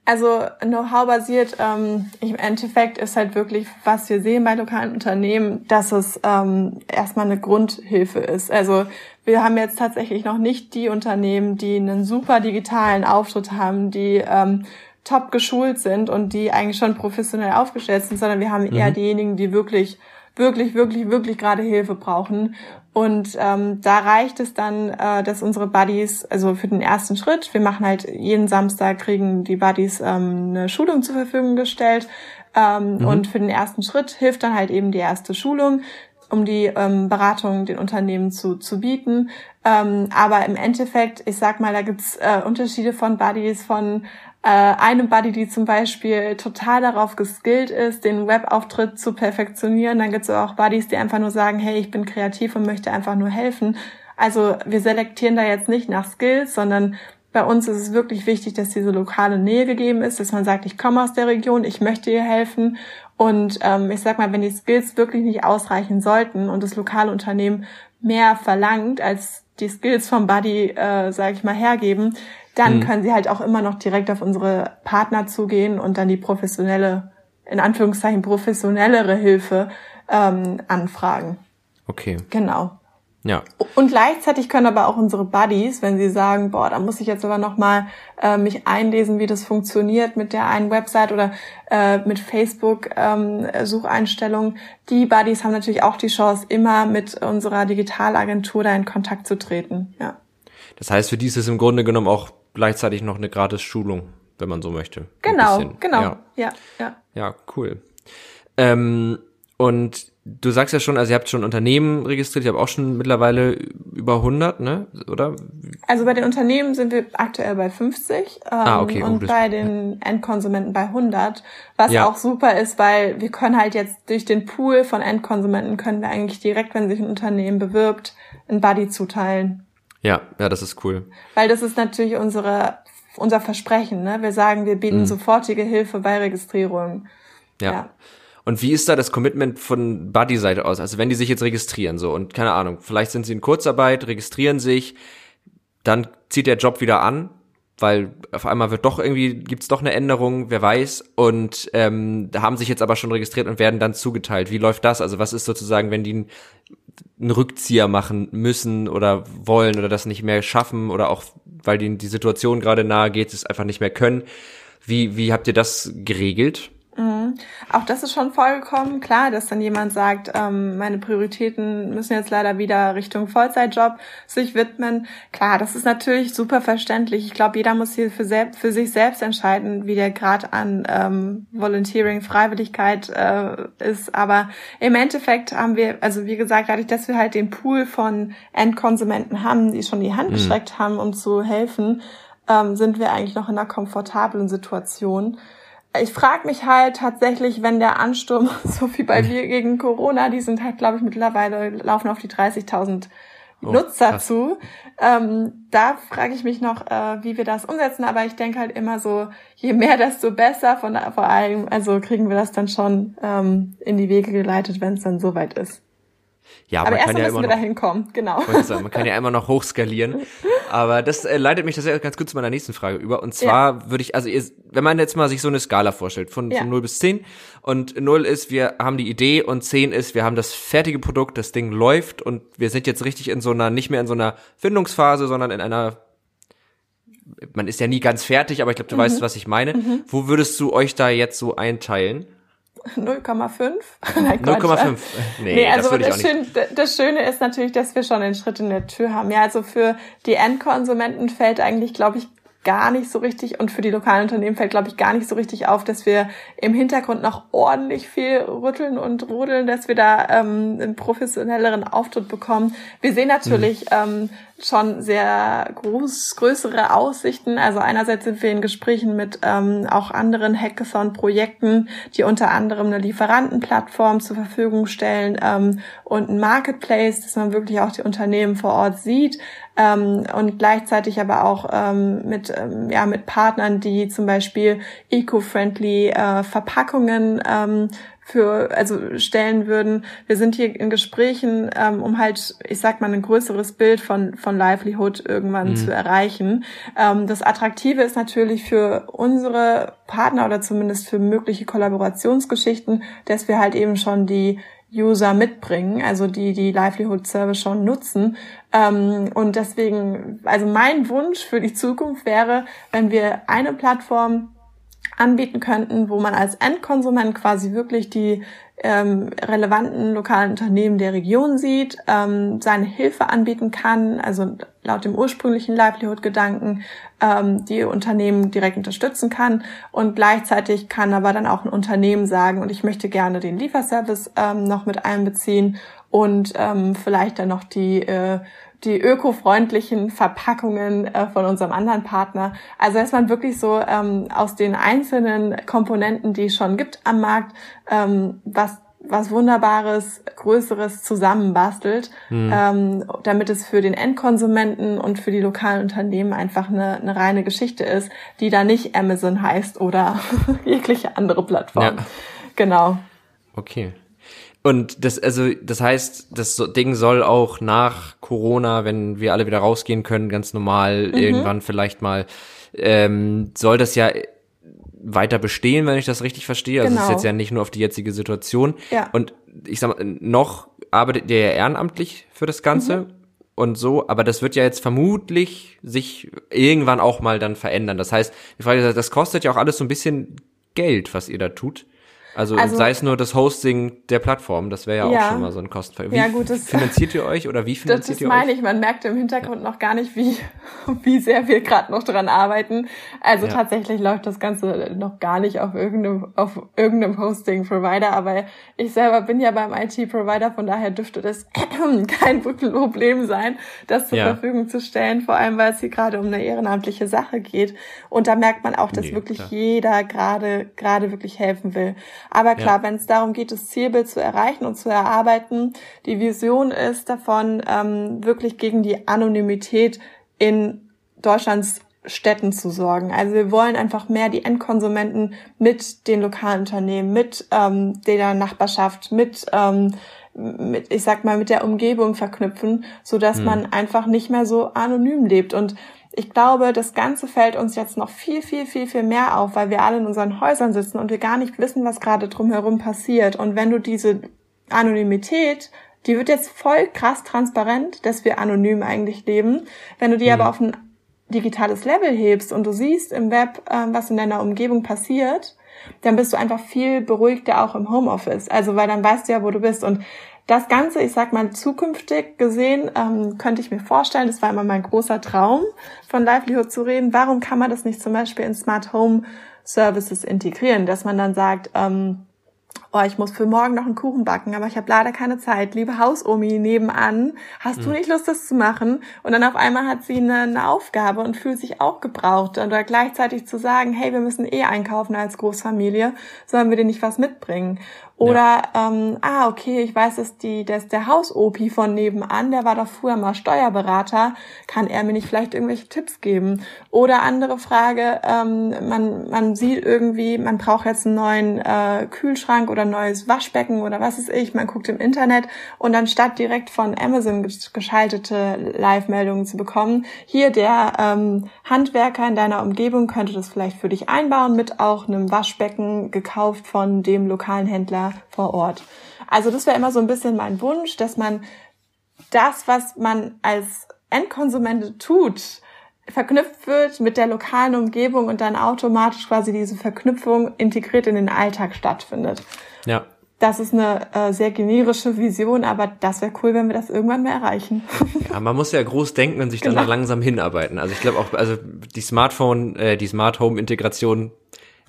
Also Know-how basiert, ähm, im Endeffekt ist halt wirklich, was wir sehen bei lokalen Unternehmen, dass es ähm, erstmal eine Grundhilfe ist. Also wir haben jetzt tatsächlich noch nicht die Unternehmen, die einen super digitalen Auftritt haben, die ähm, top geschult sind und die eigentlich schon professionell aufgestellt sind, sondern wir haben eher mhm. diejenigen, die wirklich, wirklich, wirklich, wirklich gerade Hilfe brauchen. Und ähm, da reicht es dann, äh, dass unsere Buddies, also für den ersten Schritt, wir machen halt jeden Samstag, kriegen die Buddies ähm, eine Schulung zur Verfügung gestellt. Ähm, mhm. Und für den ersten Schritt hilft dann halt eben die erste Schulung um die ähm, Beratung den Unternehmen zu, zu bieten. Ähm, aber im Endeffekt, ich sag mal, da gibt's äh, Unterschiede von Buddies von eine Buddy, die zum Beispiel total darauf geskillt ist, den Webauftritt zu perfektionieren. Dann gibt es auch Buddies, die einfach nur sagen, hey, ich bin kreativ und möchte einfach nur helfen. Also wir selektieren da jetzt nicht nach Skills, sondern bei uns ist es wirklich wichtig, dass diese lokale Nähe gegeben ist, dass man sagt, ich komme aus der Region, ich möchte ihr helfen. Und ähm, ich sag mal, wenn die Skills wirklich nicht ausreichen sollten und das lokale Unternehmen mehr verlangt, als die Skills vom Buddy, äh, sage ich mal, hergeben, dann mhm. können sie halt auch immer noch direkt auf unsere Partner zugehen und dann die professionelle, in Anführungszeichen professionellere Hilfe ähm, anfragen. Okay. Genau. Ja. Und gleichzeitig können aber auch unsere Buddies, wenn sie sagen, boah, da muss ich jetzt aber noch mal äh, mich einlesen, wie das funktioniert mit der einen Website oder äh, mit Facebook ähm, die Buddies haben natürlich auch die Chance, immer mit unserer Digitalagentur da in Kontakt zu treten. Ja. Das heißt, für die ist es im Grunde genommen auch gleichzeitig noch eine gratis Schulung, wenn man so möchte. Genau, genau. Ja. ja, ja. Ja, cool. Ähm, Und du sagst ja schon, also ihr habt schon Unternehmen registriert, ich habe auch schon mittlerweile über 100, ne? Oder? Also bei den Unternehmen sind wir aktuell bei 50 ähm, ah, okay, und gut. bei den Endkonsumenten bei 100, was Ja. auch super ist, weil wir können halt jetzt durch den Pool von Endkonsumenten können wir eigentlich direkt, wenn sich ein Unternehmen bewirbt, ein Buddy zuteilen. Ja, ja, das ist cool. Weil das ist natürlich unsere, unser Versprechen. Ne? Wir sagen, wir bieten sofortige Hilfe bei Registrierung. Ja. Ja. Und wie ist da das Commitment von Buddy-Seite aus? Also wenn die sich jetzt registrieren, so, und keine Ahnung, vielleicht sind sie in Kurzarbeit, registrieren sich, dann zieht der Job wieder an, weil auf einmal wird doch irgendwie, gibt's doch eine Änderung, wer weiß, und ähm, haben sich jetzt aber schon registriert und werden dann zugeteilt. Wie läuft das? Also was ist sozusagen, wenn die einen, einen Rückzieher machen müssen oder wollen oder das nicht mehr schaffen oder auch, weil die die Situation gerade nahe geht, es einfach nicht mehr können. Wie, wie habt ihr das geregelt? Auch das ist schon vorgekommen. Klar, dass dann jemand sagt, ähm, meine Prioritäten müssen jetzt leider wieder Richtung Vollzeitjob sich widmen. Klar, das ist natürlich super verständlich. Ich glaube, jeder muss hier für, selbst, für sich selbst entscheiden, wie der Grad an ähm, Volunteering, Freiwilligkeit äh, ist. Aber im Endeffekt haben wir, also wie gesagt, dadurch, dass wir halt den Pool von Endkonsumenten haben, die schon die Hand gestreckt haben, um zu helfen, ähm, sind wir eigentlich noch in einer komfortablen Situation ich frage mich halt tatsächlich, wenn der Ansturm, so wie bei mir gegen Corona, die sind halt, glaube ich, mittlerweile laufen auf die 30.000 Oh, Nutzer krass. zu. Ähm, da frage ich mich noch, äh, wie wir das umsetzen. Aber ich denke halt immer so, je mehr, desto besser. Von vor allem, also kriegen wir das dann schon ähm, in die Wege geleitet, wenn es dann soweit ist. Ja, Aber man kann erstmal ja müssen immer wir noch, dahin kommen, genau. sagen, man kann ja immer noch hochskalieren. Aber das äh, leitet mich das ja ganz gut zu meiner nächsten Frage über. Und zwar würde ich, also ihr, wenn man jetzt mal sich so eine Skala vorstellt, von, Ja. von 0 bis 10 und 0 ist, wir haben die Idee und 10 ist, wir haben das fertige Produkt, das Ding läuft und wir sind jetzt richtig in so einer, nicht mehr in so einer Findungsphase, sondern in einer man ist ja nie ganz fertig, aber ich glaube, du Mhm. weißt, was ich meine. Wo würdest du euch da jetzt so einteilen? 0,5? Nein, Quatsch. 0,5. Nee, Nee, das also das, nicht. Schön, das Schöne ist natürlich, dass wir schon den Schritt in der Tür haben. Ja, also für die Endkonsumenten fällt eigentlich, glaube ich, gar nicht so richtig und für die lokalen Unternehmen fällt, glaube ich, gar nicht so richtig auf, dass wir im Hintergrund noch ordentlich viel rütteln und rodeln, dass wir da ähm, einen professionelleren Auftritt bekommen. Wir sehen natürlich Mhm. ähm, schon sehr groß, größere Aussichten. Also einerseits sind wir in Gesprächen mit ähm, auch anderen Hackathon-Projekten, die unter anderem eine Lieferantenplattform zur Verfügung stellen ähm, und ein Marketplace, dass man wirklich auch die Unternehmen vor Ort sieht ähm, und gleichzeitig aber auch ähm, mit ähm, ja mit Partnern, die zum Beispiel eco-friendly äh, Verpackungen ähm, für also stellen würden. Wir sind hier in Gesprächen, ähm, um halt, ich sag mal, ein größeres Bild von von Livelihood irgendwann zu erreichen. Ähm, das Attraktive ist natürlich für unsere Partner oder zumindest für mögliche Kollaborationsgeschichten, dass wir halt eben schon die User mitbringen, also die die Livelihood Service schon nutzen. Ähm, und deswegen, also mein Wunsch für die Zukunft wäre, wenn wir eine Plattform anbieten könnten, wo man als Endkonsument quasi wirklich die ähm, relevanten lokalen Unternehmen der Region sieht, ähm, seine Hilfe anbieten kann, also laut dem ursprünglichen Livelihood-Gedanken ähm, die Unternehmen direkt unterstützen kann. Und gleichzeitig kann aber dann auch ein Unternehmen sagen, und ich möchte gerne den Lieferservice ähm, noch mit einbeziehen und ähm, vielleicht dann noch die äh, die ökofreundlichen Verpackungen äh, von unserem anderen Partner. Also dass man wirklich so ähm, aus den einzelnen Komponenten, die es schon gibt am Markt, ähm, was was Wunderbares, Größeres zusammenbastelt, ähm, damit es für den Endkonsumenten und für die lokalen Unternehmen einfach eine, eine reine Geschichte ist, die da nicht Amazon heißt oder jegliche andere Plattform. Ja. Genau. Okay. Und das, also, das heißt, das Ding soll auch nach Corona, wenn wir alle wieder rausgehen können, ganz normal, Mhm. irgendwann vielleicht mal, ähm, soll das ja weiter bestehen, wenn ich das richtig verstehe. Also es ist Genau. jetzt ja nicht nur auf die jetzige Situation. Ja. Und ich sag mal, noch arbeitet ihr ja ehrenamtlich für das Ganze Mhm. und so, aber das wird ja jetzt vermutlich sich irgendwann auch mal dann verändern. Das heißt, die Frage ist, das kostet ja auch alles so ein bisschen Geld, was ihr da tut. Also, also, sei es nur das Hosting der Plattform, das wäre ja, ja, auch schon mal so ein Kostenfall. Wie ja, gut, das, finanziert ihr euch oder wie finanziert das, ihr euch? Das meine ich, man merkt im Hintergrund ja. noch gar nicht, wie, wie sehr wir gerade noch dran arbeiten. Also ja. tatsächlich läuft das Ganze noch gar nicht auf irgendeinem, auf irgendeinem Hosting-Provider, aber ich selber bin ja beim IT-Provider, von daher dürfte das kein Problem sein, das zur Verfügung zu stellen, vor allem weil es hier gerade um eine ehrenamtliche Sache geht. Und da merkt man auch, dass nee, wirklich klar. jeder gerade gerade wirklich helfen will. Aber klar, ja. wenn es darum geht, das Zielbild zu erreichen und zu erarbeiten, die Vision ist davon, ähm, wirklich gegen die Anonymität in Deutschlands Städten zu sorgen. Also wir wollen einfach mehr die Endkonsumenten mit den lokalen Unternehmen, mit ähm, der Nachbarschaft, mit ähm, mit, ich sag mal, mit der Umgebung verknüpfen, so dass hm. man einfach nicht mehr so anonym lebt. Und ich glaube, das Ganze fällt uns jetzt noch viel, viel, viel, viel mehr auf, weil wir alle in unseren Häusern sitzen und wir gar nicht wissen, was gerade drumherum passiert. Und wenn du diese Anonymität, die wird jetzt voll krass transparent, dass wir anonym eigentlich leben. Wenn du die mhm. aber auf ein digitales Level hebst und du siehst im Web, äh, was in deiner Umgebung passiert, dann bist du einfach viel beruhigter auch im Homeoffice. Also weil dann weißt du ja, wo du bist. Und das Ganze, ich sag mal, zukünftig gesehen, ähm, könnte ich mir vorstellen, das war immer mein großer Traum, von Livelihood zu reden. Warum kann man das nicht zum Beispiel in Smart Home Services integrieren, dass man dann sagt, ähm, oh, ich muss für morgen noch einen Kuchen backen, aber ich habe leider keine Zeit. Liebe Hausomi nebenan, hast du hm. nicht Lust, das zu machen? Und dann auf einmal hat sie eine, eine Aufgabe und fühlt sich auch gebraucht. Oder gleichzeitig zu sagen, hey, wir müssen eh einkaufen als Großfamilie, sollen wir dir nicht was mitbringen? Oder, ja. ähm, ah, okay, ich weiß, dass die, dass der Hausopi von nebenan, der war doch früher mal Steuerberater, kann er mir nicht vielleicht irgendwelche Tipps geben? Oder andere Frage, ähm, man, man sieht irgendwie, man braucht jetzt einen neuen äh, Kühlschrank oder neues Waschbecken oder was ist ich, man guckt im Internet und anstatt direkt von Amazon geschaltete Live-Meldungen zu bekommen, hier der ähm, Handwerker in deiner Umgebung könnte das vielleicht für dich einbauen mit auch einem Waschbecken gekauft von dem lokalen Händler vor Ort. Also das wäre immer so ein bisschen mein Wunsch, dass man das, was man als Endkonsument tut, verknüpft wird mit der lokalen Umgebung und dann automatisch quasi diese Verknüpfung integriert in den Alltag stattfindet. Ja. Das ist eine äh, sehr generische Vision, aber das wäre cool, wenn wir das irgendwann mal erreichen. ja, man muss ja groß denken und sich dann genau. langsam hinarbeiten. Also ich glaube auch, also die Smartphone, äh, die Smart Home Integration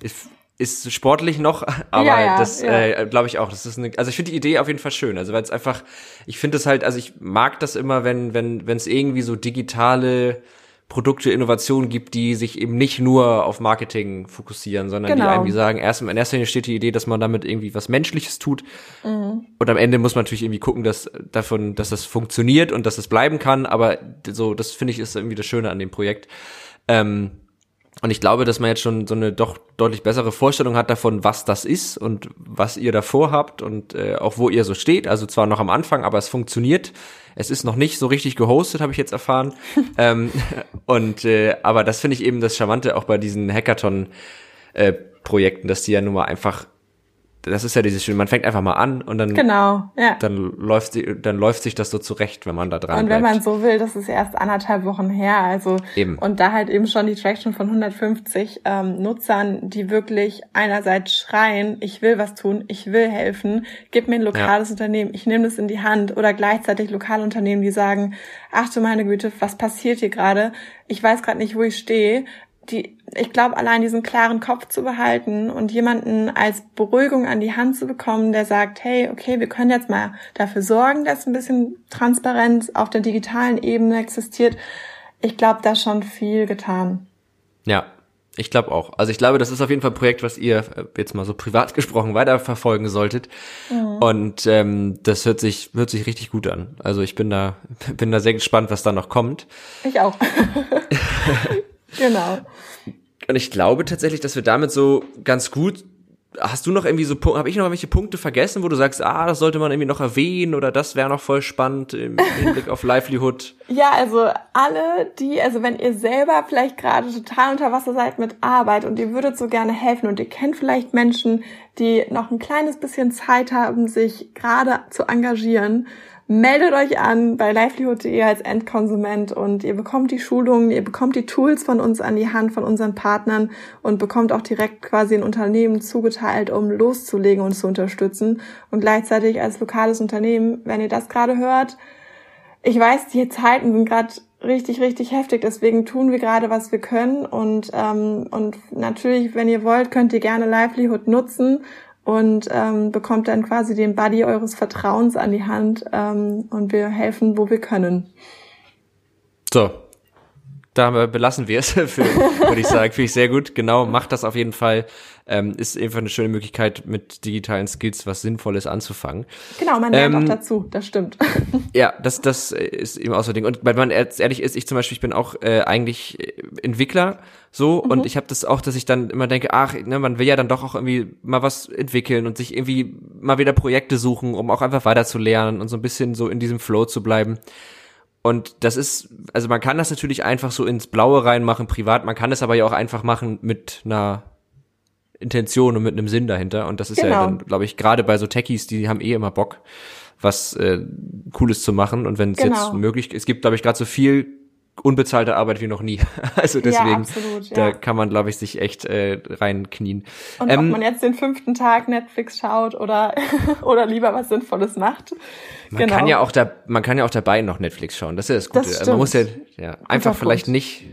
ist ist sportlich noch, aber ja, ja, das ja. äh, glaube ich auch. Das ist eine, also ich finde die Idee auf jeden Fall schön. Also weil es einfach, ich finde es halt, also ich mag das immer, wenn wenn wenn es irgendwie so digitale Produkte, Innovationen gibt, die sich eben nicht nur auf Marketing fokussieren, sondern genau. die irgendwie sagen, erst in erster Linie steht die Idee, dass man damit irgendwie was Menschliches tut. Mhm. Und am Ende muss man natürlich irgendwie gucken, dass davon, dass das funktioniert und dass es bleiben kann. Aber so, das finde ich ist irgendwie das Schöne an dem Projekt. Ähm, und ich glaube, dass man jetzt schon so eine doch deutlich bessere Vorstellung hat davon, was das ist und was ihr davor habt und äh, auch wo ihr so steht. Also zwar noch am Anfang, aber es funktioniert. Es ist noch nicht so richtig gehostet, habe ich jetzt erfahren. ähm, und äh, aber das finde ich eben das Charmante auch bei diesen Hackathon-Projekten, äh, dass die ja nun mal einfach das ist ja dieses Schöne, man fängt einfach mal an und dann, genau, ja. dann läuft sie, dann läuft sich das so zurecht, wenn man da dran Und wenn bleibt. man so will, das ist erst anderthalb Wochen her, also eben. und da halt eben schon die Traction von 150 ähm, Nutzern, die wirklich einerseits schreien, ich will was tun, ich will helfen, gib mir ein lokales ja. Unternehmen, ich nehme das in die Hand oder gleichzeitig lokale Unternehmen, die sagen, ach du meine Güte, was passiert hier gerade? Ich weiß gerade nicht, wo ich stehe, die, ich glaube, allein diesen klaren Kopf zu behalten und jemanden als Beruhigung an die Hand zu bekommen, der sagt, hey, okay, wir können jetzt mal dafür sorgen, dass ein bisschen Transparenz auf der digitalen Ebene existiert. Ich glaube, da schon viel getan. Ja, ich glaube auch. Also ich glaube, das ist auf jeden Fall ein Projekt, was ihr äh, jetzt mal so privat gesprochen weiterverfolgen solltet. Mhm. Und ähm, das hört sich hört sich richtig gut an. Also ich bin da bin da sehr gespannt, was da noch kommt. Ich auch. Genau. Und ich glaube tatsächlich, dass wir damit so ganz gut Hast du noch irgendwie so, habe ich noch irgendwelche Punkte vergessen, wo du sagst, ah, das sollte man irgendwie noch erwähnen oder das wäre noch voll spannend im Hinblick auf Livelihood? Ja, also alle, die, also wenn ihr selber vielleicht gerade total unter Wasser seid mit Arbeit und ihr würdet so gerne helfen und ihr kennt vielleicht Menschen, die noch ein kleines bisschen Zeit haben, sich gerade zu engagieren, meldet euch an bei livelihood.de als Endkonsument und ihr bekommt die Schulungen, ihr bekommt die Tools von uns an die Hand, von unseren Partnern und bekommt auch direkt quasi ein Unternehmen zugeteilt, um loszulegen und zu unterstützen. Und gleichzeitig als lokales Unternehmen, wenn ihr das gerade hört, ich weiß, die Zeiten sind gerade richtig, richtig heftig. Deswegen tun wir gerade, was wir können. Und, ähm, und natürlich, wenn ihr wollt, könnt ihr gerne Livelihood nutzen und ähm, bekommt dann quasi den Buddy eures Vertrauens an die Hand ähm, und wir helfen, wo wir können. So, da belassen wir es, würde ich sagen. Finde ich sehr gut. Genau, macht das auf jeden Fall. Ähm, ist einfach eine schöne Möglichkeit, mit digitalen Skills was Sinnvolles anzufangen. Genau, man lernt ähm, auch dazu, das stimmt. Ja, das, das ist eben auch so ein Ding. Und weil man ehrlich ist, ich zum Beispiel, ich bin auch äh, eigentlich Entwickler so mhm. und ich habe das auch, dass ich dann immer denke, ach, ne, man will ja dann doch auch irgendwie mal was entwickeln und sich irgendwie mal wieder Projekte suchen, um auch einfach weiter zu lernen und so ein bisschen so in diesem Flow zu bleiben. Und das ist, also man kann das natürlich einfach so ins Blaue reinmachen, privat, man kann es aber ja auch einfach machen mit einer Intention und mit einem Sinn dahinter. Und das ist genau. ja dann, glaube ich, gerade bei so Techies, die haben eh immer Bock, was äh, Cooles zu machen. Und wenn es genau. jetzt möglich es gibt, glaube ich, gerade so viel unbezahlte Arbeit wie noch nie. Also deswegen, ja, absolut, ja. da kann man, glaube ich, sich echt äh, reinknien. Und ähm, ob man jetzt den fünften Tag Netflix schaut oder oder lieber was Sinnvolles macht. Man genau. kann ja auch da, man kann ja auch dabei noch Netflix schauen. Das ist ja das Gute. Das man muss ja, ja einfach Guter vielleicht Punkt. nicht.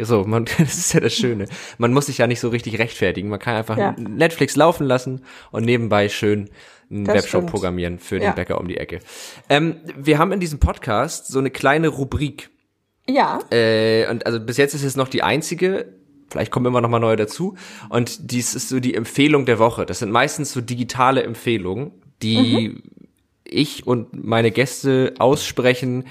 So, man, das ist ja das Schöne. Man muss sich ja nicht so richtig rechtfertigen. Man kann einfach ja. Netflix laufen lassen und nebenbei schön einen das Webshop stimmt. programmieren für den ja. Bäcker um die Ecke. Ähm, wir haben in diesem Podcast so eine kleine Rubrik, ja. Äh, und also bis jetzt ist es noch die einzige. Vielleicht kommen immer noch mal neue dazu. Und dies ist so die Empfehlung der Woche. Das sind meistens so digitale Empfehlungen, die mhm. ich und meine Gäste aussprechen,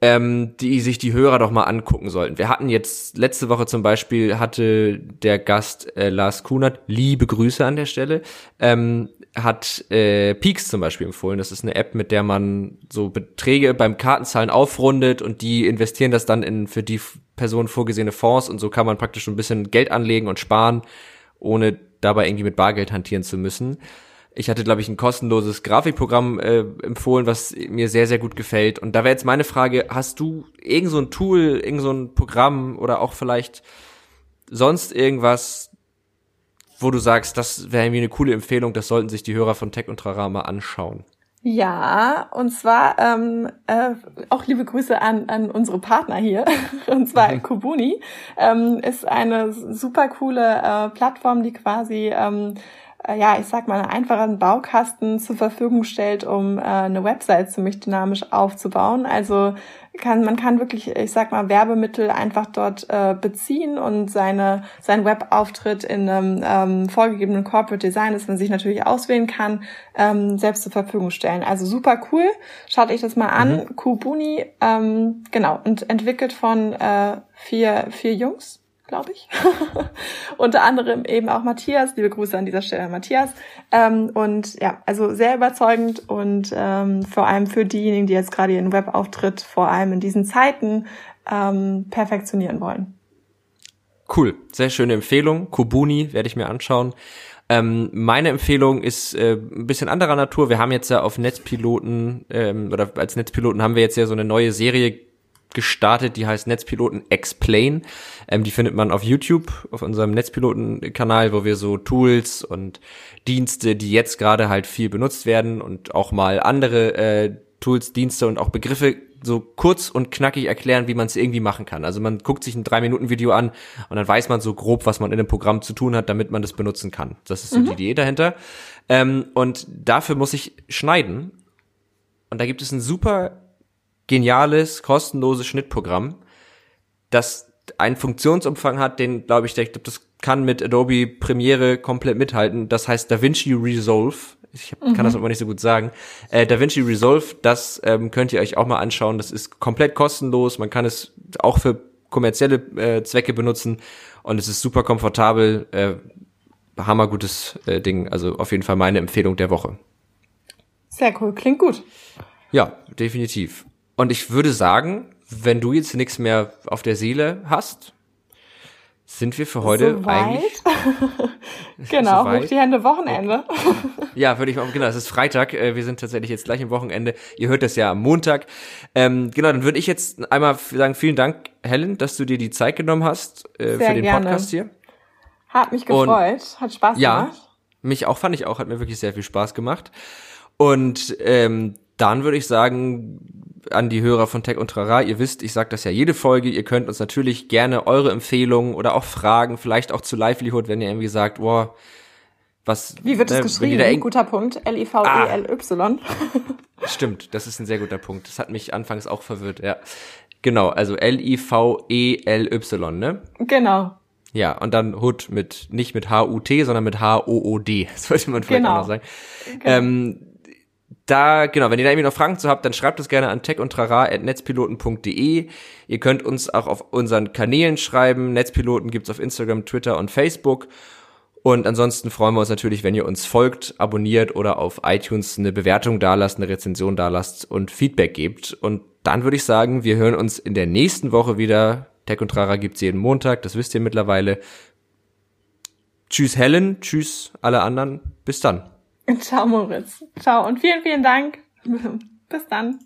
ähm, die sich die Hörer doch mal angucken sollten. Wir hatten jetzt letzte Woche zum Beispiel hatte der Gast äh, Lars Kunert, liebe Grüße an der Stelle, ähm, hat äh, Peaks zum Beispiel empfohlen. Das ist eine App, mit der man so Beträge beim Kartenzahlen aufrundet und die investieren das dann in für die Person vorgesehene Fonds und so kann man praktisch ein bisschen Geld anlegen und sparen, ohne dabei irgendwie mit Bargeld hantieren zu müssen. Ich hatte, glaube ich, ein kostenloses Grafikprogramm äh, empfohlen, was mir sehr, sehr gut gefällt. Und da wäre jetzt meine Frage, hast du irgend so ein Tool, irgend so ein Programm oder auch vielleicht sonst irgendwas, wo du sagst, das wäre irgendwie eine coole Empfehlung, das sollten sich die Hörer von Tech und Trara mal anschauen? Ja, und zwar ähm, äh, auch liebe Grüße an, an unsere Partner hier. Und zwar mhm. Kubuni ähm, ist eine super coole äh, Plattform, die quasi ähm, äh, ja, ich sag mal, einen einfachen Baukasten zur Verfügung stellt, um äh, eine Website ziemlich dynamisch aufzubauen. Also kann, man kann wirklich, ich sag mal, Werbemittel einfach dort äh, beziehen und seine, sein Webauftritt in einem ähm, vorgegebenen Corporate Design, das man sich natürlich auswählen kann, ähm, selbst zur Verfügung stellen. Also super cool. Schaut euch das mal an. Mhm. Kubuni, ähm, genau, und entwickelt von äh, vier, vier Jungs glaube ich. Unter anderem eben auch Matthias. Liebe Grüße an dieser Stelle, Matthias. Ähm, und ja, also sehr überzeugend und ähm, vor allem für diejenigen, die jetzt gerade ihren Webauftritt vor allem in diesen Zeiten ähm, perfektionieren wollen. Cool, sehr schöne Empfehlung. Kubuni werde ich mir anschauen. Ähm, meine Empfehlung ist äh, ein bisschen anderer Natur. Wir haben jetzt ja auf Netzpiloten ähm, oder als Netzpiloten haben wir jetzt ja so eine neue Serie gestartet, die heißt Netzpiloten Explain. Ähm, die findet man auf YouTube, auf unserem Netzpiloten-Kanal, wo wir so Tools und Dienste, die jetzt gerade halt viel benutzt werden und auch mal andere äh, Tools, Dienste und auch Begriffe so kurz und knackig erklären, wie man es irgendwie machen kann. Also man guckt sich ein drei Minuten Video an und dann weiß man so grob, was man in dem Programm zu tun hat, damit man das benutzen kann. Das ist so mhm. die Idee dahinter. Ähm, und dafür muss ich schneiden. Und da gibt es ein super geniales, kostenloses Schnittprogramm, das einen Funktionsumfang hat, den, glaube ich, der, das kann mit Adobe Premiere komplett mithalten. Das heißt DaVinci Resolve. Ich hab, mhm. kann das aber nicht so gut sagen. Äh, DaVinci Resolve, das ähm, könnt ihr euch auch mal anschauen. Das ist komplett kostenlos. Man kann es auch für kommerzielle äh, Zwecke benutzen und es ist super komfortabel. Äh, hammergutes äh, Ding. Also auf jeden Fall meine Empfehlung der Woche. Sehr cool, klingt gut. Ja, definitiv. Und ich würde sagen, wenn du jetzt nichts mehr auf der Seele hast, sind wir für heute Soweit? eigentlich. genau, Soweit? hoch die Hände Wochenende. Ja, würde ich mal, genau, es ist Freitag, äh, wir sind tatsächlich jetzt gleich im Wochenende. Ihr hört das ja am Montag. Ähm, genau, dann würde ich jetzt einmal sagen, vielen Dank, Helen, dass du dir die Zeit genommen hast äh, für den gerne. Podcast hier. Hat mich Und- gefreut. Hat Spaß Ja, gemacht. mich auch, fand ich auch, hat mir wirklich sehr viel Spaß gemacht. Und ähm, dann würde ich sagen, an die Hörer von Tech und Trara, ihr wisst, ich sage das ja jede Folge, ihr könnt uns natürlich gerne eure Empfehlungen oder auch Fragen, vielleicht auch zu Livelihood, wenn ihr irgendwie sagt, boah, was... Wie wird es ne, geschrieben? Guter Punkt. L-I-V-E-L-Y. Stimmt, das ist ein sehr guter Punkt. Das hat mich anfangs auch verwirrt, ja. Genau, also L-I-V-E-L-Y, ne? genau. Ja, und dann Hood mit, nicht mit H-U-T, sondern mit H-O-O-D. Das sollte man vielleicht Genau. auch noch sagen. Ähm, da, genau, wenn ihr da irgendwie noch Fragen zu habt, dann schreibt es gerne an techundtrara.netzpiloten.de. Ihr könnt uns auch auf unseren Kanälen schreiben. Netzpiloten gibt's auf Instagram, Twitter und Facebook. Und ansonsten freuen wir uns natürlich, wenn ihr uns folgt, abonniert oder auf iTunes eine Bewertung dalasst, eine Rezension dalasst und Feedback gebt. Und dann würde ich sagen, wir hören uns in der nächsten Woche wieder. Tech und Trara gibt's jeden Montag, das wisst ihr mittlerweile. Tschüss Helen, tschüss alle anderen. Bis dann. Ciao, Moritz. Ciao und vielen, vielen Dank. Bis dann.